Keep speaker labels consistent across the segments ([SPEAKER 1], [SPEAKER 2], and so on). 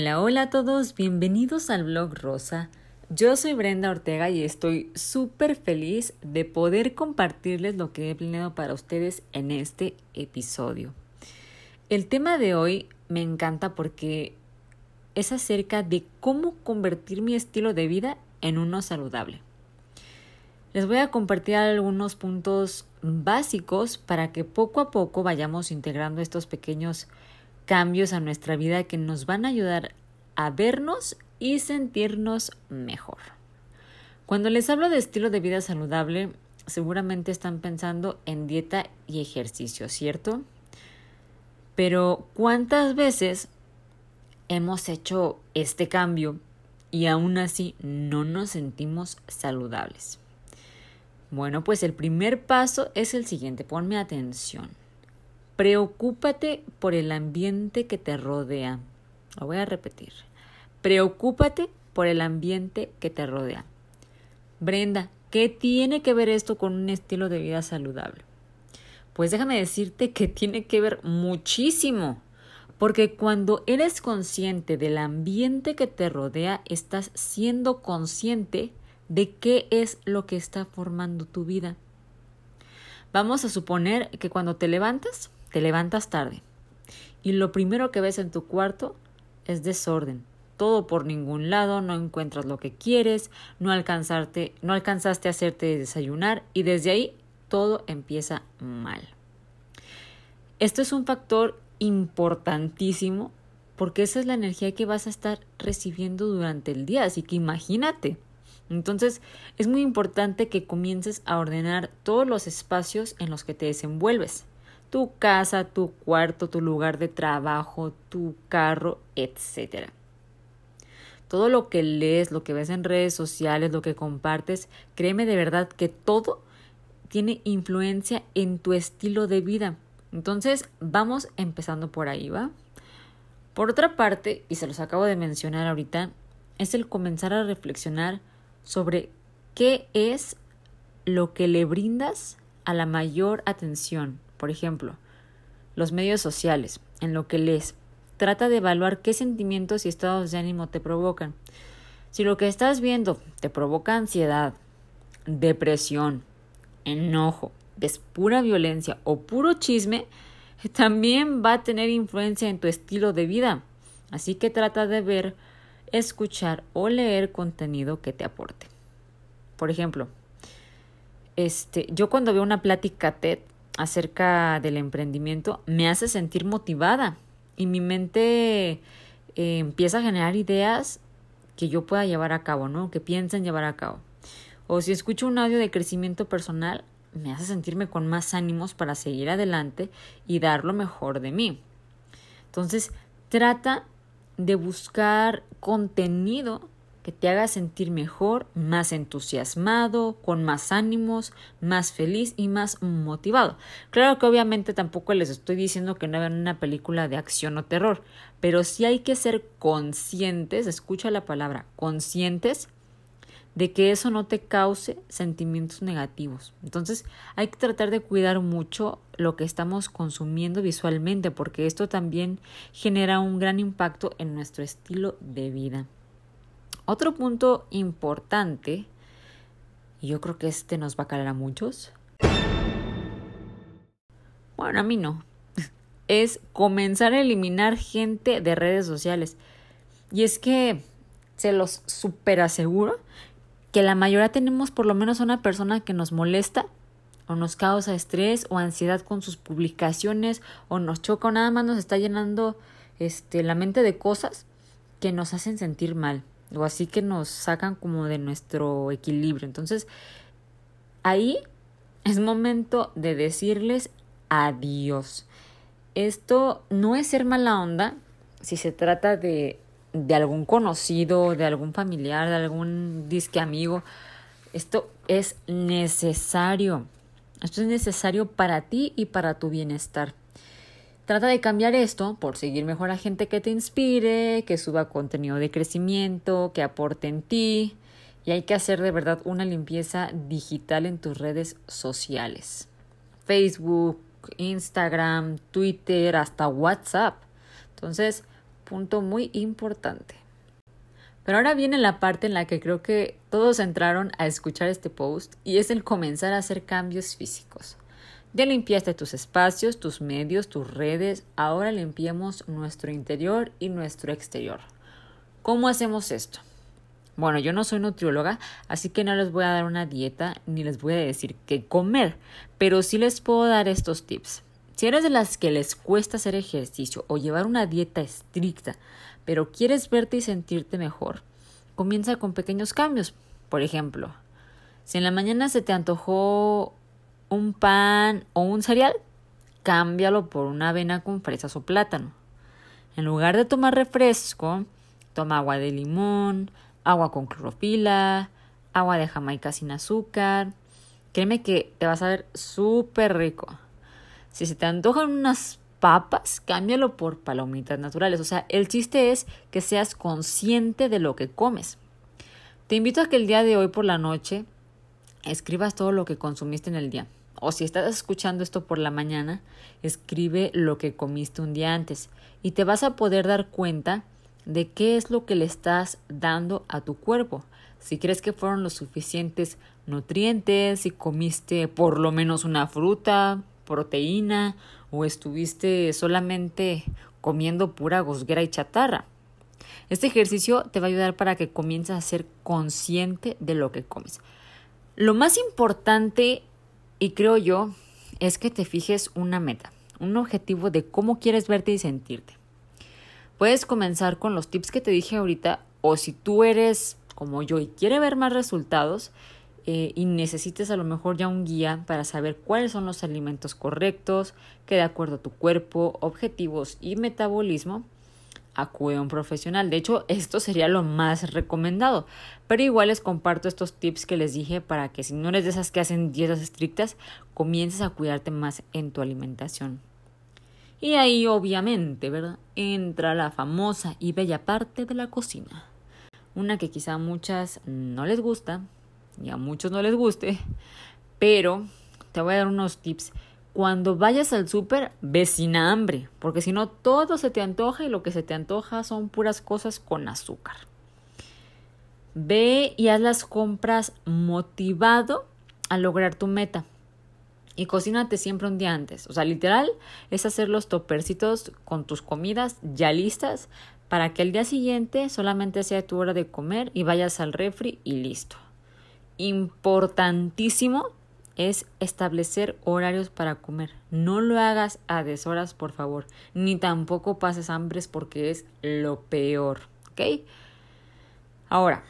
[SPEAKER 1] Hola, hola a todos, bienvenidos al blog Rosa. Yo soy Brenda Ortega y estoy súper feliz de poder compartirles lo que he planeado para ustedes en este episodio. El tema de hoy me encanta porque es acerca de cómo convertir mi estilo de vida en uno saludable. Les voy a compartir algunos puntos básicos para que poco a poco vayamos integrando estos pequeños cambios a nuestra vida que nos van a ayudar a vernos y sentirnos mejor. Cuando les hablo de estilo de vida saludable, seguramente están pensando en dieta y ejercicio, ¿cierto? Pero ¿cuántas veces hemos hecho este cambio y aún así no nos sentimos saludables? Bueno, pues el primer paso es el siguiente, ponme atención. Preocúpate por el ambiente que te rodea. Lo voy a repetir. Preocúpate por el ambiente que te rodea. Brenda, ¿qué tiene que ver esto con un estilo de vida saludable? Pues déjame decirte que tiene que ver muchísimo, porque cuando eres consciente del ambiente que te rodea, estás siendo consciente de qué es lo que está formando tu vida. Vamos a suponer que cuando te levantas, te levantas tarde y lo primero que ves en tu cuarto es desorden. Todo por ningún lado, no encuentras lo que quieres, no, alcanzarte, no alcanzaste a hacerte desayunar y desde ahí todo empieza mal. Esto es un factor importantísimo porque esa es la energía que vas a estar recibiendo durante el día, así que imagínate. Entonces es muy importante que comiences a ordenar todos los espacios en los que te desenvuelves tu casa, tu cuarto, tu lugar de trabajo, tu carro, etc. Todo lo que lees, lo que ves en redes sociales, lo que compartes, créeme de verdad que todo tiene influencia en tu estilo de vida. Entonces, vamos empezando por ahí, ¿va? Por otra parte, y se los acabo de mencionar ahorita, es el comenzar a reflexionar sobre qué es lo que le brindas a la mayor atención por ejemplo, los medios sociales, en lo que lees. Trata de evaluar qué sentimientos y estados de ánimo te provocan. Si lo que estás viendo te provoca ansiedad, depresión, enojo, ves pura violencia o puro chisme, también va a tener influencia en tu estilo de vida. Así que trata de ver, escuchar o leer contenido que te aporte. Por ejemplo, este, yo cuando veo una plática TED acerca del emprendimiento me hace sentir motivada y mi mente eh, empieza a generar ideas que yo pueda llevar a cabo, ¿no? Que piensen llevar a cabo. O si escucho un audio de crecimiento personal, me hace sentirme con más ánimos para seguir adelante y dar lo mejor de mí. Entonces, trata de buscar contenido que te haga sentir mejor, más entusiasmado, con más ánimos, más feliz y más motivado. Claro que obviamente tampoco les estoy diciendo que no vean una película de acción o terror, pero sí hay que ser conscientes, escucha la palabra, conscientes de que eso no te cause sentimientos negativos. Entonces hay que tratar de cuidar mucho lo que estamos consumiendo visualmente porque esto también genera un gran impacto en nuestro estilo de vida. Otro punto importante, y yo creo que este nos va a calar a muchos, bueno, a mí no, es comenzar a eliminar gente de redes sociales. Y es que se los super aseguro que la mayoría tenemos por lo menos una persona que nos molesta o nos causa estrés o ansiedad con sus publicaciones o nos choca o nada más nos está llenando este, la mente de cosas que nos hacen sentir mal o así que nos sacan como de nuestro equilibrio. Entonces, ahí es momento de decirles adiós. Esto no es ser mala onda si se trata de, de algún conocido, de algún familiar, de algún disque amigo. Esto es necesario. Esto es necesario para ti y para tu bienestar. Trata de cambiar esto por seguir mejor a gente que te inspire, que suba contenido de crecimiento, que aporte en ti. Y hay que hacer de verdad una limpieza digital en tus redes sociales. Facebook, Instagram, Twitter, hasta WhatsApp. Entonces, punto muy importante. Pero ahora viene la parte en la que creo que todos entraron a escuchar este post y es el comenzar a hacer cambios físicos. Ya limpiaste tus espacios, tus medios, tus redes, ahora limpiemos nuestro interior y nuestro exterior. ¿Cómo hacemos esto? Bueno, yo no soy nutrióloga, así que no les voy a dar una dieta ni les voy a decir qué comer, pero sí les puedo dar estos tips. Si eres de las que les cuesta hacer ejercicio o llevar una dieta estricta, pero quieres verte y sentirte mejor, comienza con pequeños cambios. Por ejemplo, si en la mañana se te antojó un pan o un cereal, cámbialo por una avena con fresas o plátano. En lugar de tomar refresco, toma agua de limón, agua con clorofila, agua de jamaica sin azúcar. Créeme que te vas a ver súper rico. Si se te antojan unas papas, cámbialo por palomitas naturales. O sea, el chiste es que seas consciente de lo que comes. Te invito a que el día de hoy por la noche escribas todo lo que consumiste en el día. O si estás escuchando esto por la mañana, escribe lo que comiste un día antes y te vas a poder dar cuenta de qué es lo que le estás dando a tu cuerpo. Si crees que fueron los suficientes nutrientes, si comiste por lo menos una fruta, proteína o estuviste solamente comiendo pura gosguera y chatarra. Este ejercicio te va a ayudar para que comiences a ser consciente de lo que comes. Lo más importante, y creo yo, es que te fijes una meta, un objetivo de cómo quieres verte y sentirte. Puedes comenzar con los tips que te dije ahorita o si tú eres como yo y quiere ver más resultados, eh, y necesites a lo mejor ya un guía para saber cuáles son los alimentos correctos, que de acuerdo a tu cuerpo, objetivos y metabolismo, acude a un profesional. De hecho, esto sería lo más recomendado. Pero igual les comparto estos tips que les dije para que si no eres de esas que hacen dietas estrictas, comiences a cuidarte más en tu alimentación. Y ahí obviamente, ¿verdad? Entra la famosa y bella parte de la cocina. Una que quizá a muchas no les gusta, y a muchos no les guste, pero te voy a dar unos tips. Cuando vayas al súper, ve sin hambre, porque si no todo se te antoja y lo que se te antoja son puras cosas con azúcar. Ve y haz las compras motivado a lograr tu meta. Y cocínate siempre un día antes. O sea, literal es hacer los topercitos con tus comidas ya listas para que el día siguiente solamente sea tu hora de comer y vayas al refri y listo importantísimo es establecer horarios para comer. No lo hagas a deshoras, por favor, ni tampoco pases hambres porque es lo peor, ¿ok? Ahora,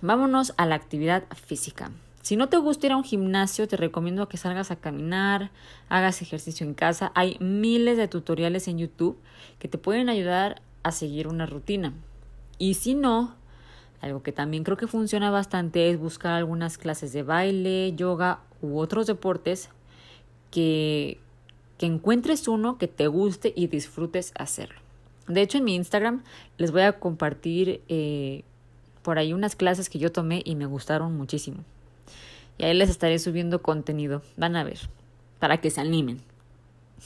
[SPEAKER 1] vámonos a la actividad física. Si no te gusta ir a un gimnasio, te recomiendo que salgas a caminar, hagas ejercicio en casa. Hay miles de tutoriales en YouTube que te pueden ayudar a seguir una rutina. Y si no, algo que también creo que funciona bastante es buscar algunas clases de baile, yoga u otros deportes que, que encuentres uno que te guste y disfrutes hacerlo. De hecho, en mi Instagram les voy a compartir eh, por ahí unas clases que yo tomé y me gustaron muchísimo. Y ahí les estaré subiendo contenido. Van a ver, para que se animen.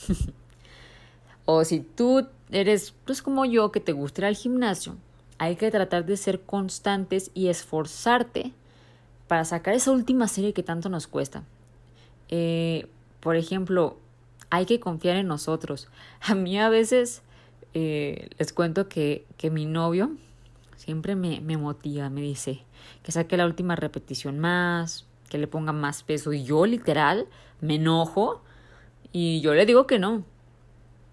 [SPEAKER 1] o si tú eres, pues como yo, que te gusta ir al gimnasio, hay que tratar de ser constantes y esforzarte para sacar esa última serie que tanto nos cuesta. Eh, por ejemplo, hay que confiar en nosotros. A mí a veces eh, les cuento que, que mi novio siempre me, me motiva, me dice que saque la última repetición más, que le ponga más peso. Y yo literal me enojo y yo le digo que no,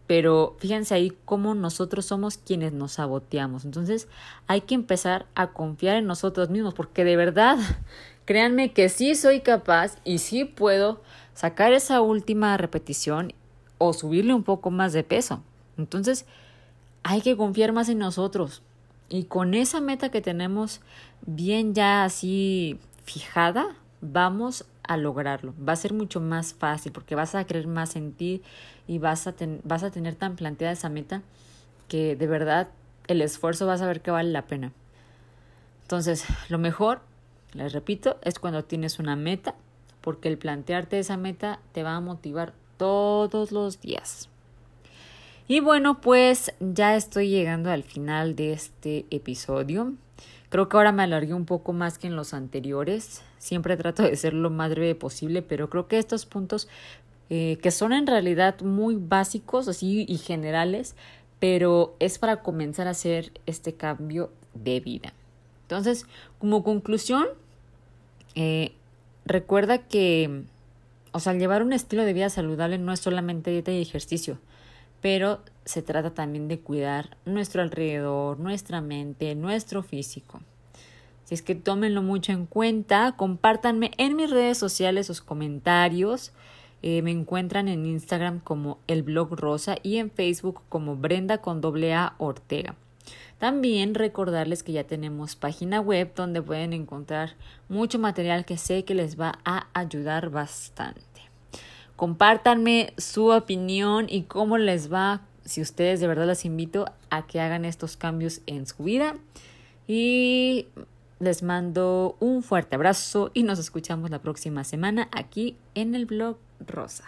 [SPEAKER 1] pero fíjense ahí cómo nosotros somos quienes nos saboteamos. Entonces hay que empezar a confiar en nosotros mismos, porque de verdad, créanme que sí soy capaz y sí puedo sacar esa última repetición o subirle un poco más de peso. Entonces hay que confiar más en nosotros. Y con esa meta que tenemos bien ya así fijada, vamos a lograrlo. Va a ser mucho más fácil porque vas a creer más en ti y vas a, vas a tener tan planteada esa meta que de verdad el esfuerzo vas a ver que vale la pena. Entonces, lo mejor, les repito, es cuando tienes una meta porque el plantearte esa meta te va a motivar todos los días. Y bueno, pues ya estoy llegando al final de este episodio. Creo que ahora me alargué un poco más que en los anteriores. Siempre trato de ser lo más breve posible, pero creo que estos puntos eh, que son en realidad muy básicos así y generales, pero es para comenzar a hacer este cambio de vida. Entonces, como conclusión, eh, recuerda que, o sea, llevar un estilo de vida saludable no es solamente dieta y ejercicio, pero se trata también de cuidar nuestro alrededor, nuestra mente, nuestro físico. Si es que tómenlo mucho en cuenta, compártanme en mis redes sociales sus comentarios. Eh, me encuentran en Instagram como el blog rosa y en Facebook como Brenda con doble A Ortega. También recordarles que ya tenemos página web donde pueden encontrar mucho material que sé que les va a ayudar bastante. Compártanme su opinión y cómo les va. Si ustedes de verdad les invito a que hagan estos cambios en su vida. Y les mando un fuerte abrazo y nos escuchamos la próxima semana aquí en el blog Rosa.